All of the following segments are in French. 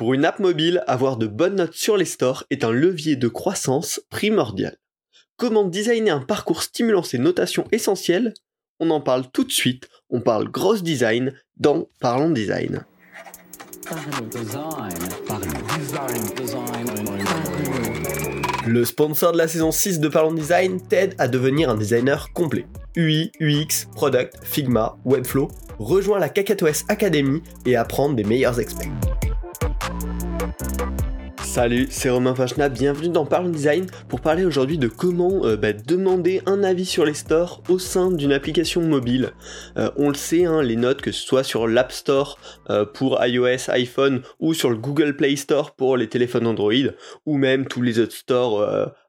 Pour une app mobile, avoir de bonnes notes sur les stores est un levier de croissance primordial. Comment designer un parcours stimulant ces notations essentielles? On en parle tout de suite, on parle gross design dans Parlons Design. Le sponsor de la saison 6 de Parlons Design t'aide à devenir un designer complet. UI, UX, Product, Figma, Webflow, rejoins la KakatoS Academy et apprends des meilleurs experts. Salut, c'est Romain Fachna, bienvenue dans Parle Design pour parler aujourd'hui de comment euh, bah, demander un avis sur les stores au sein d'une application mobile. Euh, on le sait, hein, les notes, que ce soit sur l'App Store euh, pour iOS, iPhone ou sur le Google Play Store pour les téléphones Android ou même tous les autres stores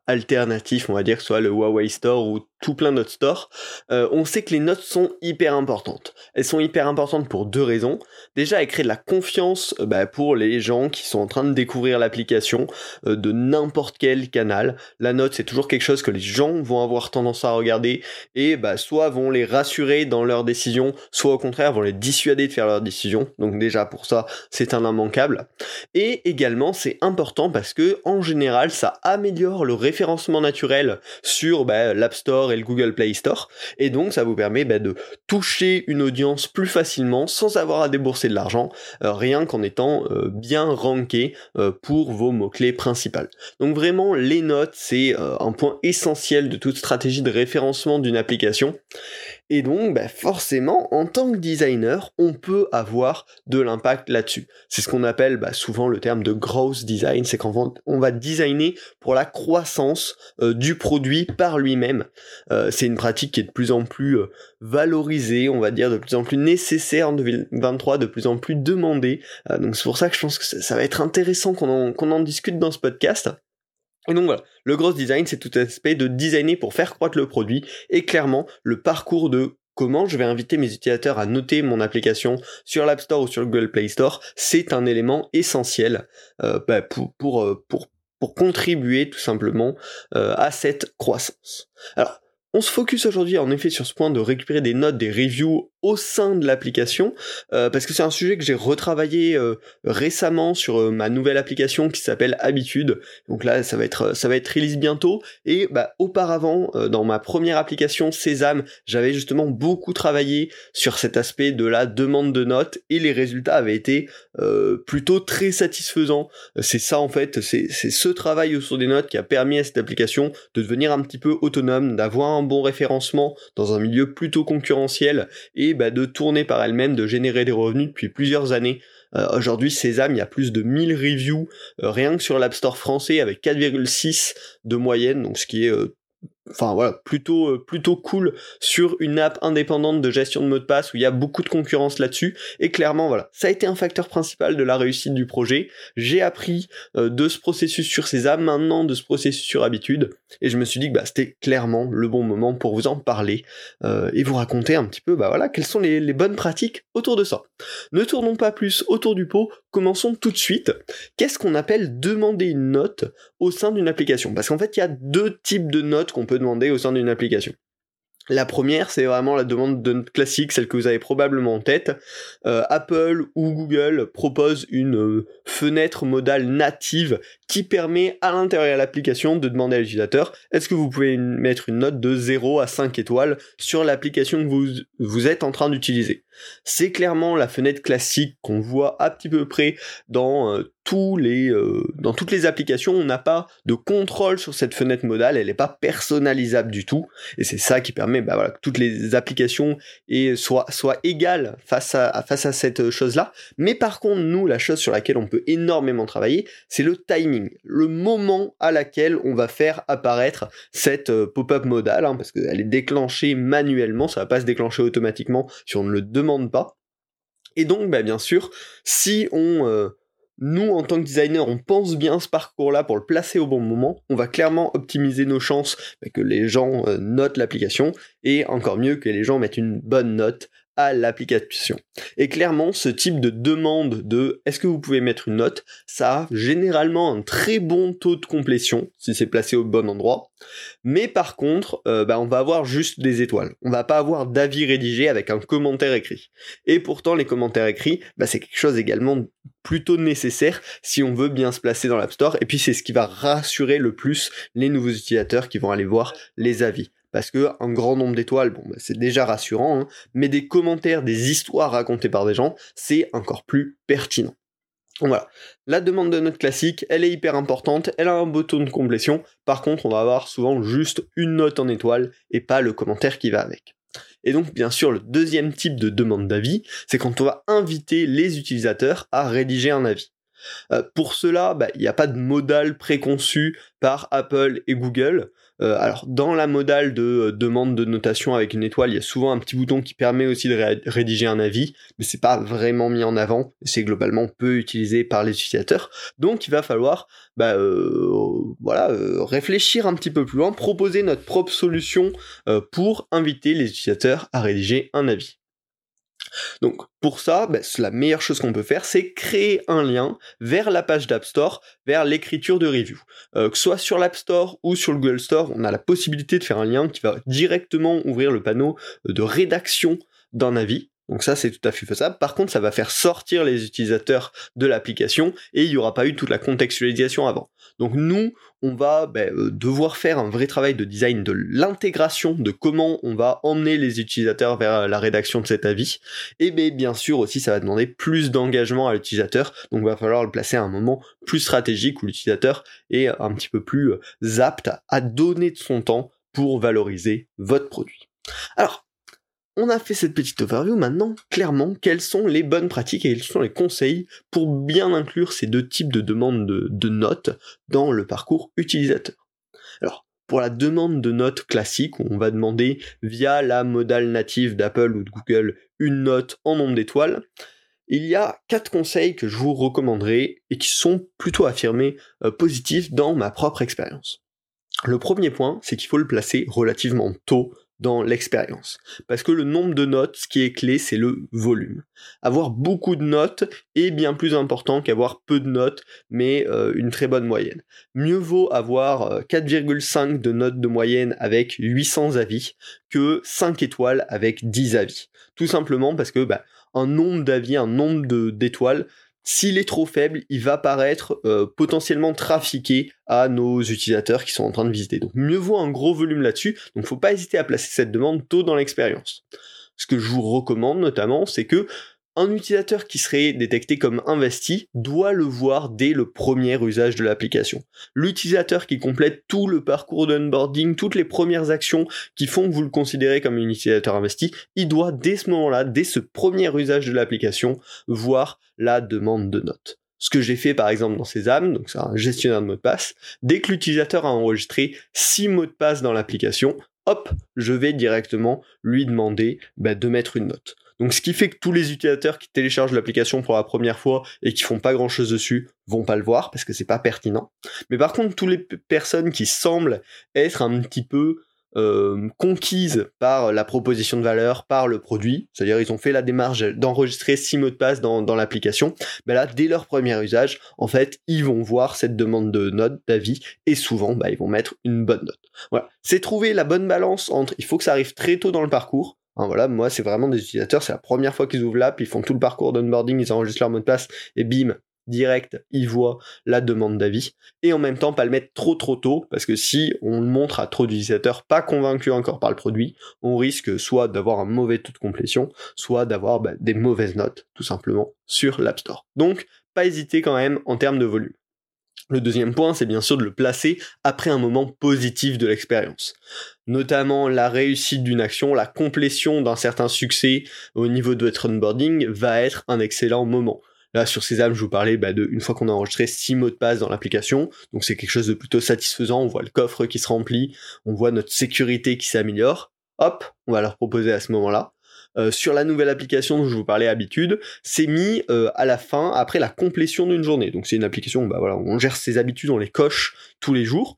alternatifs, on va dire, soit le Huawei Store ou tout plein d'autres stores, euh, on sait que les notes sont hyper importantes. Elles sont hyper importantes pour deux raisons. Déjà, elles créent de la confiance euh, bah, pour les gens qui sont en train de découvrir l'application euh, de n'importe quel canal. La note, c'est toujours quelque chose que les gens vont avoir tendance à regarder et bah, soit vont les rassurer dans leurs décisions, soit au contraire vont les dissuader de faire leurs décisions. Donc déjà pour ça, c'est un immanquable. Et également, c'est important parce que en général, ça améliore le référencement naturel sur bah, l'App Store et le Google Play Store. Et donc ça vous permet bah, de toucher une audience plus facilement sans avoir à débourser de l'argent, euh, rien qu'en étant euh, bien ranké euh, pour vos mots-clés principaux. Donc vraiment les notes c'est un point essentiel de toute stratégie de référencement d'une application. Et donc, bah, forcément, en tant que designer, on peut avoir de l'impact là-dessus. C'est ce qu'on appelle bah, souvent le terme de gross design, c'est qu'on va designer pour la croissance du produit par lui-même. Euh, c'est une pratique qui est de plus en plus euh, valorisée, on va dire, de plus en plus nécessaire en 2023, de plus en plus demandée. Euh, donc c'est pour ça que je pense que ça, va être intéressant qu'on en, discute dans ce podcast. Et donc voilà, le gross design, c'est tout aspect de designer pour faire croître le produit, et clairement, le parcours de comment je vais inviter mes utilisateurs à noter mon application sur l'App Store ou sur le Google Play Store, c'est un élément essentiel bah, pour, pour, pour, pour contribuer tout simplement à cette croissance. On se focus aujourd'hui en effet sur ce point de récupérer des notes, des reviews au sein de l'application, euh, parce que c'est un sujet que j'ai retravaillé euh, récemment sur euh, ma nouvelle application qui s'appelle Habitude. Donc là, ça va être ça va être release bientôt. Et bah, auparavant, dans ma première application Sésame, j'avais justement beaucoup travaillé sur cet aspect de la demande de notes et les résultats avaient été plutôt très satisfaisants. C'est ça en fait, c'est ce travail autour des notes qui a permis à cette application de devenir un petit peu autonome, d'avoir bon référencement dans un milieu plutôt concurrentiel et bah, de tourner par elle-même, de générer des revenus depuis plusieurs années. Euh, aujourd'hui, Sésame, il y a plus de 1000 reviews euh, rien que sur l'App Store français avec 4,6 de moyenne, donc ce qui est euh, enfin voilà, plutôt euh, plutôt cool sur une app indépendante de gestion de mots de passe où il y a beaucoup de concurrence là-dessus et clairement voilà, ça a été un facteur principal de la réussite du projet. J'ai appris euh, de ce processus sur Sésame, maintenant de ce processus sur habitude et je me suis dit que bah, c'était clairement le bon moment pour vous en parler euh, et vous raconter un petit peu bah voilà, quelles sont les, les bonnes pratiques autour de ça. Ne tournons pas plus autour du pot, commençons tout de suite. Qu'est-ce qu'on appelle demander une note au sein d'une application? Parce qu'en fait, il y a deux types de notes qu'on demander au sein d'une application. La première, c'est vraiment la demande de classique, celle que vous avez probablement en tête. Euh, Apple ou Google proposent une euh, fenêtre modale native qui permet à l'intérieur de l'application de demander à l'utilisateur est-ce que vous pouvez mettre une note de 0 à 5 étoiles sur l'application que vous êtes en train d'utiliser? C'est clairement la fenêtre classique qu'on voit à petit peu près dans euh, euh, dans toutes les applications, on n'a pas de contrôle sur cette fenêtre modale, elle n'est pas personnalisable du tout, et c'est ça qui permet bah, que toutes les applications soient, soient égales face à, cette chose-là. Mais par contre, nous, la chose sur laquelle on peut énormément travailler, c'est le timing, le moment à laquelle on va faire apparaître cette euh, pop-up modale, hein, parce qu'elle est déclenchée manuellement, ça va pas se déclencher automatiquement si on ne le demande pas. Et donc, bah, bien sûr, si on euh, nous, en tant que designer, on pense bien ce parcours-là pour le placer au bon moment. On va clairement optimiser nos chances que les gens euh, notent l'application et encore mieux que les gens mettent une bonne note à l'application. Et clairement, ce type de demande de est-ce que vous pouvez mettre une note, ça a généralement un très bon taux de complétion si c'est placé au bon endroit. Mais par contre, euh, bah, on va avoir juste des étoiles. On va pas avoir d'avis rédigé avec un commentaire écrit. Et pourtant, les commentaires écrits, bah, c'est quelque chose également plutôt nécessaire si on veut bien se placer dans l'App Store. Et puis c'est ce qui va rassurer le plus les nouveaux utilisateurs qui vont aller voir les avis. Parce que un grand nombre d'étoiles, bah, c'est déjà rassurant, hein, mais des commentaires, des histoires racontées par des gens, c'est encore plus pertinent. Voilà. La demande de note classique, elle est hyper importante, elle a un bouton de complétion. Par contre, on va avoir souvent juste une note en étoile et pas le commentaire qui va avec. Et donc, bien sûr, le deuxième type de demande d'avis, c'est quand on va inviter les utilisateurs à rédiger un avis. Euh, pour cela, bah, il n'y a pas de modal préconçu par Apple et Google. Euh, alors dans la modale de euh, demande de notation avec une étoile, il y a souvent un petit bouton qui permet aussi de rédiger un avis, mais c'est pas vraiment mis en avant, c'est globalement peu utilisé par les utilisateurs. Donc il va falloir bah, voilà, réfléchir un petit peu plus loin, proposer notre propre solution pour inviter les utilisateurs à rédiger un avis. Donc pour ça, ben, la meilleure chose qu'on peut faire, c'est créer un lien vers la page d'App Store, vers l'écriture de review. Euh, que ce soit sur l'App Store ou sur le Google Store, on a la possibilité de faire un lien qui va directement ouvrir le panneau de rédaction d'un avis. Donc ça, c'est tout à fait faisable. Par contre, ça va faire sortir les utilisateurs de l'application et il n'y aura pas eu toute la contextualisation avant. Donc nous, on va ben, euh, devoir faire un vrai travail de design de l'intégration, de comment on va emmener les utilisateurs vers la rédaction de cet avis. Et ben, bien sûr aussi, ça va demander plus d'engagement à l'utilisateur. Donc il va falloir le placer à un moment plus stratégique où l'utilisateur est un petit peu plus euh, apte à donner de son temps pour valoriser votre produit. Alors, on a fait cette petite overview, maintenant, clairement, quelles sont les bonnes pratiques et quels sont les conseils pour bien inclure ces deux types de demandes de, notes dans le parcours utilisateur? Alors, pour la demande de notes classique, où on va demander via la modale native d'Apple ou de Google une note en nombre d'étoiles, il y a quatre conseils que je vous recommanderai et qui sont plutôt affirmés euh, positifs dans ma propre expérience. Le premier point, c'est qu'il faut le placer relativement tôt dans l'expérience. Parce que le nombre de notes, ce qui est clé, c'est le volume. Avoir beaucoup de notes est bien plus important qu'avoir peu de notes, mais euh, une très bonne moyenne. Mieux vaut avoir 4,5 euh, de notes de moyenne avec 800 avis que 5 étoiles avec 10 avis. Tout simplement parce que bah, un nombre d'avis, un nombre d'étoiles, s'il est trop faible, il va paraître euh, potentiellement trafiqué à nos utilisateurs qui sont en train de visiter. Donc mieux vaut un gros volume là-dessus, donc faut pas hésiter à placer cette demande tôt dans l'expérience. Ce que je vous recommande notamment, c'est que un utilisateur qui serait détecté comme investi doit le voir dès le premier usage de l'application. L'utilisateur qui complète tout le parcours d'onboarding, toutes les premières actions qui font que vous le considérez comme un utilisateur investi, il doit dès ce moment-là, dès ce premier usage de l'application, voir la demande de notes. Ce que j'ai fait par exemple dans Sésame, donc c'est un gestionnaire de mots de passe, dès que l'utilisateur a enregistré 6 mots de passe dans l'application, hop, je vais directement lui demander bah, de mettre une note. Donc ce qui fait que tous les utilisateurs qui téléchargent l'application pour la première fois et qui font pas grand chose dessus vont pas le voir parce que c'est pas pertinent. Mais par contre, toutes les personnes qui semblent être un petit peu euh, conquises par la proposition de valeur, par le produit, c'est-à-dire ils ont fait la démarche d'enregistrer six mots de passe dans, l'application, ben là, dès leur premier usage, en fait, ils vont voir cette demande de note, d'avis, et souvent, bah, ils vont mettre une bonne note. Voilà. C'est trouver la bonne balance entre, il faut que ça arrive très tôt dans le parcours, Voilà, moi, c'est vraiment des utilisateurs, c'est la première fois qu'ils ouvrent l'app, ils font tout le parcours d'onboarding, ils enregistrent leur mot de passe, et bim, direct, ils voient la demande d'avis. Et en même temps, pas le mettre trop trop tôt, parce que si on le montre à trop d'utilisateurs pas convaincus encore par le produit, on risque soit d'avoir un mauvais taux de complétion, soit d'avoir bah, des mauvaises notes, tout simplement, sur l'App Store. Donc, pas hésiter quand même en termes de volume. Le deuxième point, c'est bien sûr de le placer après un moment positif de l'expérience. Notamment la réussite d'une action, la complétion d'un certain succès au niveau de votre onboarding va être un excellent moment. Là, sur Sésame, je vous parlais bah, de une fois qu'on a enregistré six mots de passe dans l'application, donc c'est quelque chose de plutôt satisfaisant. On voit le coffre qui se remplit, on voit notre sécurité qui s'améliore. Hop, on va leur proposer à ce moment-là. Euh, sur la nouvelle application dont je vous parlais habitude, c'est mis euh, à la fin, après la complétion d'une journée. Donc c'est une application, bah voilà, on gère ses habitudes, on les coche tous les jours.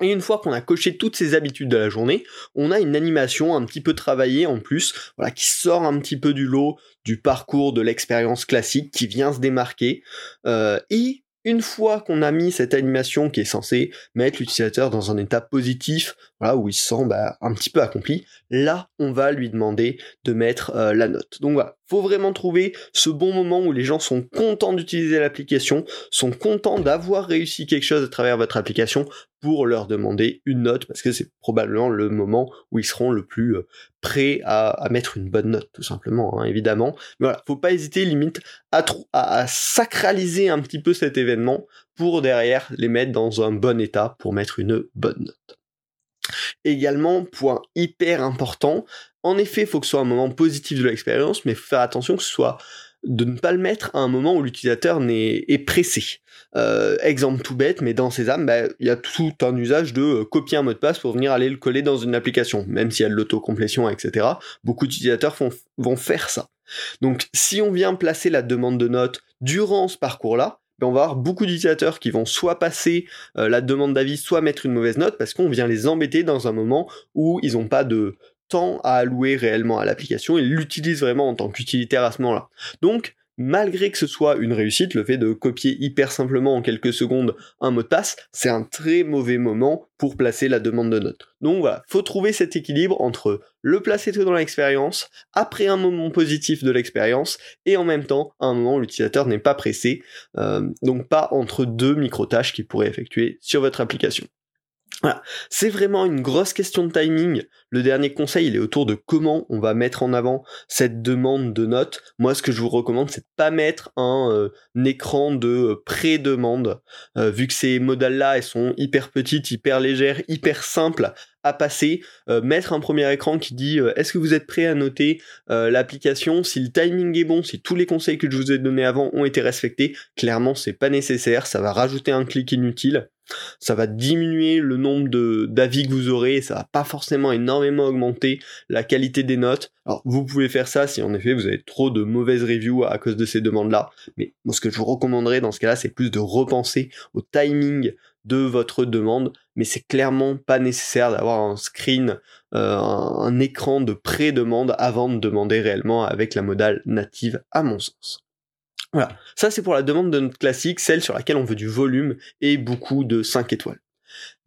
Et une fois qu'on a coché toutes ces habitudes de la journée, on a une animation un petit peu travaillée en plus, voilà, qui sort un petit peu du lot du parcours de l'expérience classique, qui vient se démarquer. Euh, et une fois qu'on a mis cette animation qui est censée mettre l'utilisateur dans un état positif, voilà, où il se sent bah, un petit peu accompli, là on va lui demander de mettre euh, la note. Donc voilà, faut vraiment trouver ce bon moment où les gens sont contents d'utiliser l'application, sont contents d'avoir réussi quelque chose à travers votre application pour leur demander une note, parce que c'est probablement le moment où ils seront le plus euh, prêts à, mettre une bonne note, tout simplement, hein, évidemment. Mais voilà, faut pas hésiter, limite, à, sacraliser un petit peu cet événement pour derrière les mettre dans un bon état pour mettre une bonne note. Également, point hyper important, en effet, il faut que ce soit un moment positif de l'expérience, mais faut faire attention que ce soit de ne pas le mettre à un moment où l'utilisateur est, pressé. Euh, exemple tout bête, mais dans Sésame, bah, il y a tout un usage de euh, copier un mot de passe pour venir aller le coller dans une application, même s'il y a de l'autocomplétion, etc. Beaucoup d'utilisateurs vont faire ça. Donc si on vient placer la demande de notes durant ce parcours-là, ben, on va avoir beaucoup d'utilisateurs qui vont soit passer euh, la demande d'avis, soit mettre une mauvaise note, parce qu'on vient les embêter dans un moment où ils n'ont pas de, temps à allouer réellement à l'application, il l'utilise vraiment en tant qu'utilitaire à ce moment-là. Donc, malgré que ce soit une réussite, le fait de copier hyper simplement en quelques secondes un mot de passe, c'est un très mauvais moment pour placer la demande de note. Donc voilà, faut trouver cet équilibre entre le placer tout dans l'expérience, après un moment positif de l'expérience, et en même temps un moment où l'utilisateur n'est pas pressé, euh, donc pas entre deux micro-tâches qu'il pourrait effectuer sur votre application. Voilà. C'est vraiment une grosse question de timing. Le dernier conseil, il est autour de comment on va mettre en avant cette demande de notes. Moi, ce que je vous recommande, c'est de pas mettre un, euh, écran de euh, pré-demande, euh, vu que ces modèles-là, elles sont hyper petites, hyper légères, hyper simples à passer, mettre un premier écran qui dit est-ce que vous êtes prêt à noter l'application, si le timing est bon, si tous les conseils que je vous ai donnés avant ont été respectés, clairement c'est pas nécessaire, ça va rajouter un clic inutile ça va diminuer le nombre d'avis que vous aurez, ça va pas forcément énormément augmenter la qualité des notes. Alors vous pouvez faire ça si en effet vous avez trop de mauvaises reviews à cause de ces demandes-là, mais moi ce que je vous recommanderais dans ce cas-là, c'est plus de repenser au timing de votre demande, mais c'est clairement pas nécessaire d'avoir un screen, euh, un écran de pré-demande avant de demander réellement avec la modale native à mon sens. Voilà, ça c'est pour la demande de notre classique, celle sur laquelle on veut du volume et beaucoup de 5 étoiles.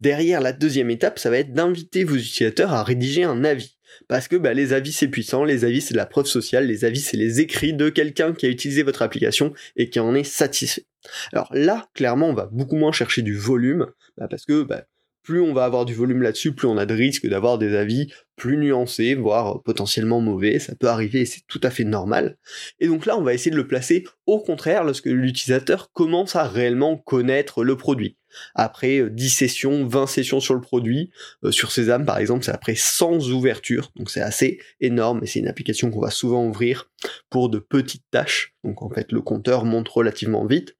Derrière, la deuxième étape, ça va être d'inviter vos utilisateurs à rédiger un avis. Parce que bah, les avis c'est puissant, les avis c'est de la preuve sociale, les avis c'est les écrits de quelqu'un qui a utilisé votre application et qui en est satisfait. Alors là, clairement, on va beaucoup moins chercher du volume, bah, parce que bah, plus on va avoir du volume là-dessus, plus on a de risques d'avoir des avis plus nuancés, voire potentiellement mauvais, ça peut arriver et c'est tout à fait normal. Et donc là, on va essayer de le placer au contraire lorsque l'utilisateur commence à réellement connaître le produit. Après 10 euh, sessions, 20 sessions sur le produit, euh, sur Sésame par exemple, c'est après 100 ouvertures, donc c'est assez énorme et c'est une application qu'on va souvent ouvrir pour de petites tâches, donc en fait le compteur monte relativement vite.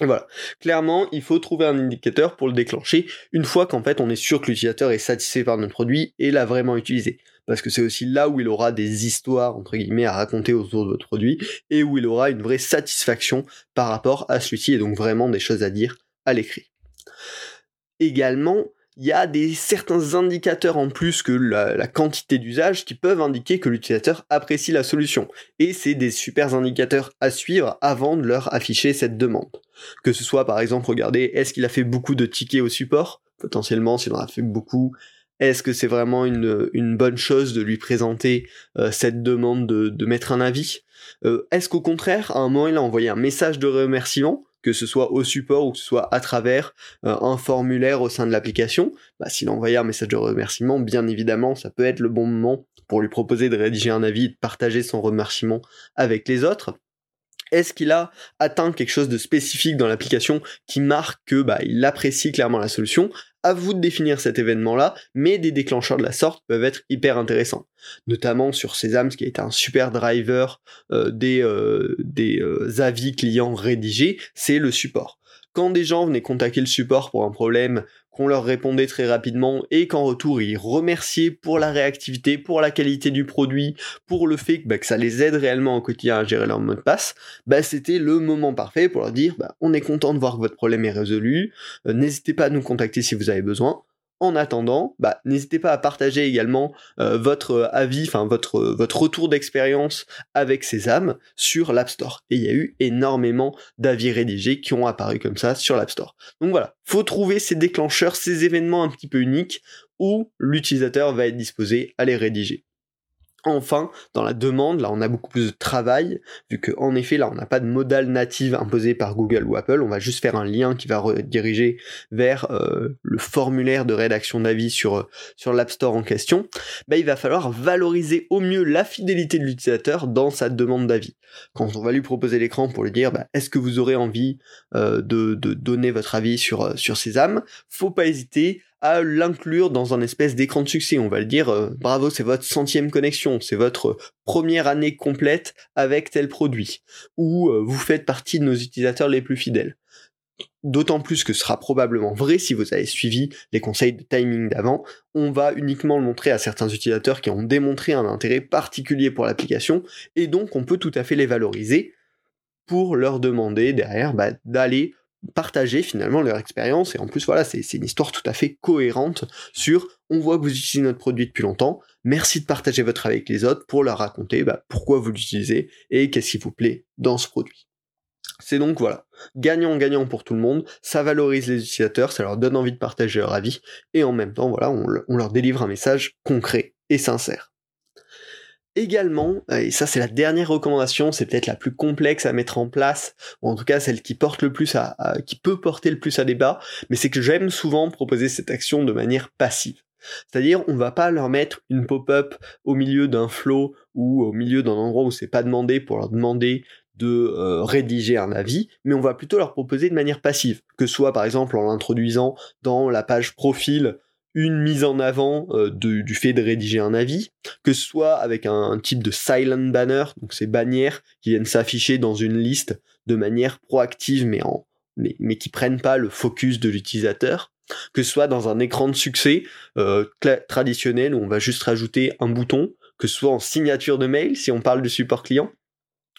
Voilà. Clairement, il faut trouver un indicateur pour le déclencher une fois qu'en fait on est sûr que l'utilisateur est satisfait par notre produit et l'a vraiment utilisé. Parce que c'est aussi là où il aura des histoires, entre guillemets, à raconter autour de votre produit et où il aura une vraie satisfaction par rapport à celui-ci et donc vraiment des choses à dire à l'écrit. Également, il y a des certains indicateurs en plus que la, quantité d'usage qui peuvent indiquer que l'utilisateur apprécie la solution. Et c'est des super indicateurs à suivre avant de leur afficher cette demande. Que ce soit par exemple, regardez, est-ce qu'il a fait beaucoup de tickets au support? Potentiellement, s'il en a fait beaucoup, est-ce que c'est vraiment une, bonne chose de lui présenter euh, cette demande de, mettre un avis? Euh, Est-ce qu'au contraire, à un moment, il a envoyé un message de remerciement? Que ce soit au support ou que ce soit à travers euh, un formulaire au sein de l'application, bah, s'il a envoyé un message de remerciement, bien évidemment, ça peut être le bon moment pour lui proposer de rédiger un avis et de partager son remerciement avec les autres. Est-ce qu'il a atteint quelque chose de spécifique dans l'application qui marque que bah, il apprécie clairement la solution? À vous de définir cet événement-là, mais des déclencheurs de la sorte peuvent être hyper intéressants. Notamment sur Sesame, qui a été un super driver euh, des, euh, euh, avis clients rédigés, c'est le support quand des gens venaient contacter le support pour un problème qu'on leur répondait très rapidement et qu'en retour ils remerciaient pour la réactivité, pour la qualité du produit, pour le fait que, bah, ça les aide réellement au quotidien à gérer leur mot de passe, bah, c'était le moment parfait pour leur dire bah, on est content de voir que votre problème est résolu, euh, n'hésitez pas à nous contacter si vous avez besoin. En attendant, bah, n'hésitez pas à partager également euh, votre avis, enfin votre, votre retour d'expérience avec Sésame sur l'App Store. Et il y a eu énormément d'avis rédigés qui ont apparu comme ça sur l'App Store. Donc voilà, faut trouver ces déclencheurs, ces événements un petit peu uniques où l'utilisateur va être disposé à les rédiger. Enfin, dans la demande, là on a beaucoup plus de travail, vu que en effet là on n'a pas de modal native imposé par Google ou Apple, on va juste faire un lien qui va rediriger vers euh, le formulaire de rédaction d'avis sur, euh, sur l'App Store en question, bah, il va falloir valoriser au mieux la fidélité de l'utilisateur dans sa demande d'avis. Quand on va lui proposer l'écran pour lui dire bah, est-ce que vous aurez envie euh, de, de, donner votre avis sur, sur âmes, faut pas hésiter à l'inclure dans un espèce d'écran de succès. On va le dire, euh, bravo, c'est votre centième connexion, c'est votre première année complète avec tel produit, ou euh, vous faites partie de nos utilisateurs les plus fidèles. D'autant plus que ce sera probablement vrai si vous avez suivi les conseils de timing d'avant. On va uniquement le montrer à certains utilisateurs qui ont démontré un intérêt particulier pour l'application, et donc on peut tout à fait les valoriser pour leur demander derrière bah, d'aller partager finalement leur expérience. Et en plus voilà c'est une histoire tout à fait cohérente sur on voit que vous utilisez notre produit depuis longtemps. Merci de partager votre avec les autres pour leur raconter bah, pourquoi vous l'utilisez et qu'est-ce qui vous plaît dans ce produit c'est donc voilà gagnant gagnant pour tout le monde. Ça valorise les utilisateurs ça leur donne envie de partager leur avis. Et en même temps voilà on leur délivre un message concret et sincère également, euh, et ça c'est la dernière recommandation, c'est peut-être la plus complexe à mettre en place, ou en tout cas celle qui porte le plus à, qui peut porter le plus à débat, mais c'est que j'aime souvent proposer cette action de manière passive. C'est-à-dire, on va pas leur mettre une pop-up au milieu d'un flow ou au milieu d'un endroit où c'est pas demandé pour leur demander de euh, rédiger un avis, mais on va plutôt leur proposer de manière passive, que ce soit par exemple en l'introduisant dans la page profil une mise en avant euh, du fait de rédiger un avis, que ce soit avec un, type de silent banner, donc ces bannières qui viennent s'afficher dans une liste de manière proactive mais, en, mais, mais qui prennent pas le focus de l'utilisateur, que ce soit dans un écran de succès euh, traditionnel où on va juste rajouter un bouton, que ce soit en signature de mail si on parle de support client,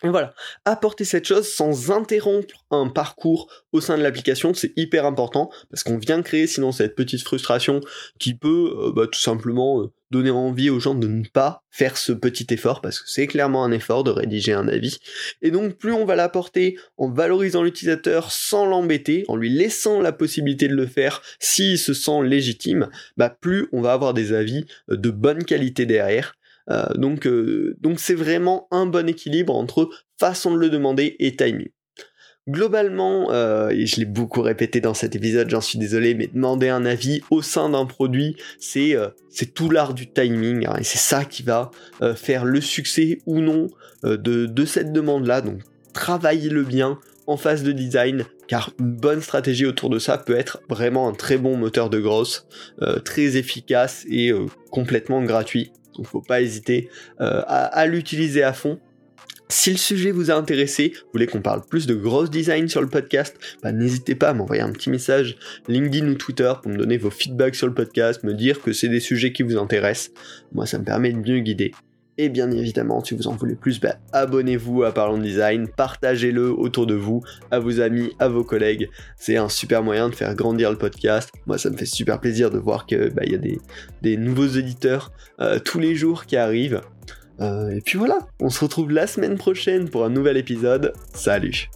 voilà, apporter cette chose sans interrompre un parcours au sein de l'application, c'est hyper important parce qu'on vient créer sinon cette petite frustration qui peut euh, bah, tout simplement euh, donner envie aux gens de ne pas faire ce petit effort parce que c'est clairement un effort de rédiger un avis. Et donc plus on va l'apporter en valorisant l'utilisateur sans l'embêter, en lui laissant la possibilité de le faire s'il se sent légitime, bah plus on va avoir des avis euh, de bonne qualité derrière donc euh, donc c'est vraiment un bon équilibre entre façon de le demander et timing. Globalement, euh, et je l'ai beaucoup répété dans cet épisode, j'en suis désolé, mais demander un avis au sein d'un produit, c'est c'est tout l'art du timing, hein, et c'est ça qui va faire le succès ou non de, de cette demande-là. Donc travaillez-le bien en phase de design, car une bonne stratégie autour de ça peut être vraiment un très bon moteur de grosse, très efficace et complètement gratuit. Donc faut pas hésiter euh, à, l'utiliser à fond. Si le sujet vous a intéressé, vous voulez qu'on parle plus de gross design sur le podcast, bah, n'hésitez pas à m'envoyer un petit message LinkedIn ou Twitter pour me donner vos feedbacks sur le podcast, me dire que c'est des sujets qui vous intéressent. Moi, ça me permet de mieux guider. Et bien évidemment, si vous en voulez plus, bah, abonnez-vous à Parlons Design, partagez-le autour de vous, à vos amis, à vos collègues. C'est un super moyen de faire grandir le podcast. Moi, ça me fait super plaisir de voir qu'il bah, y a des, nouveaux éditeurs euh, tous les jours qui arrivent. Euh, et puis voilà, on se retrouve la semaine prochaine pour un nouvel épisode. Salut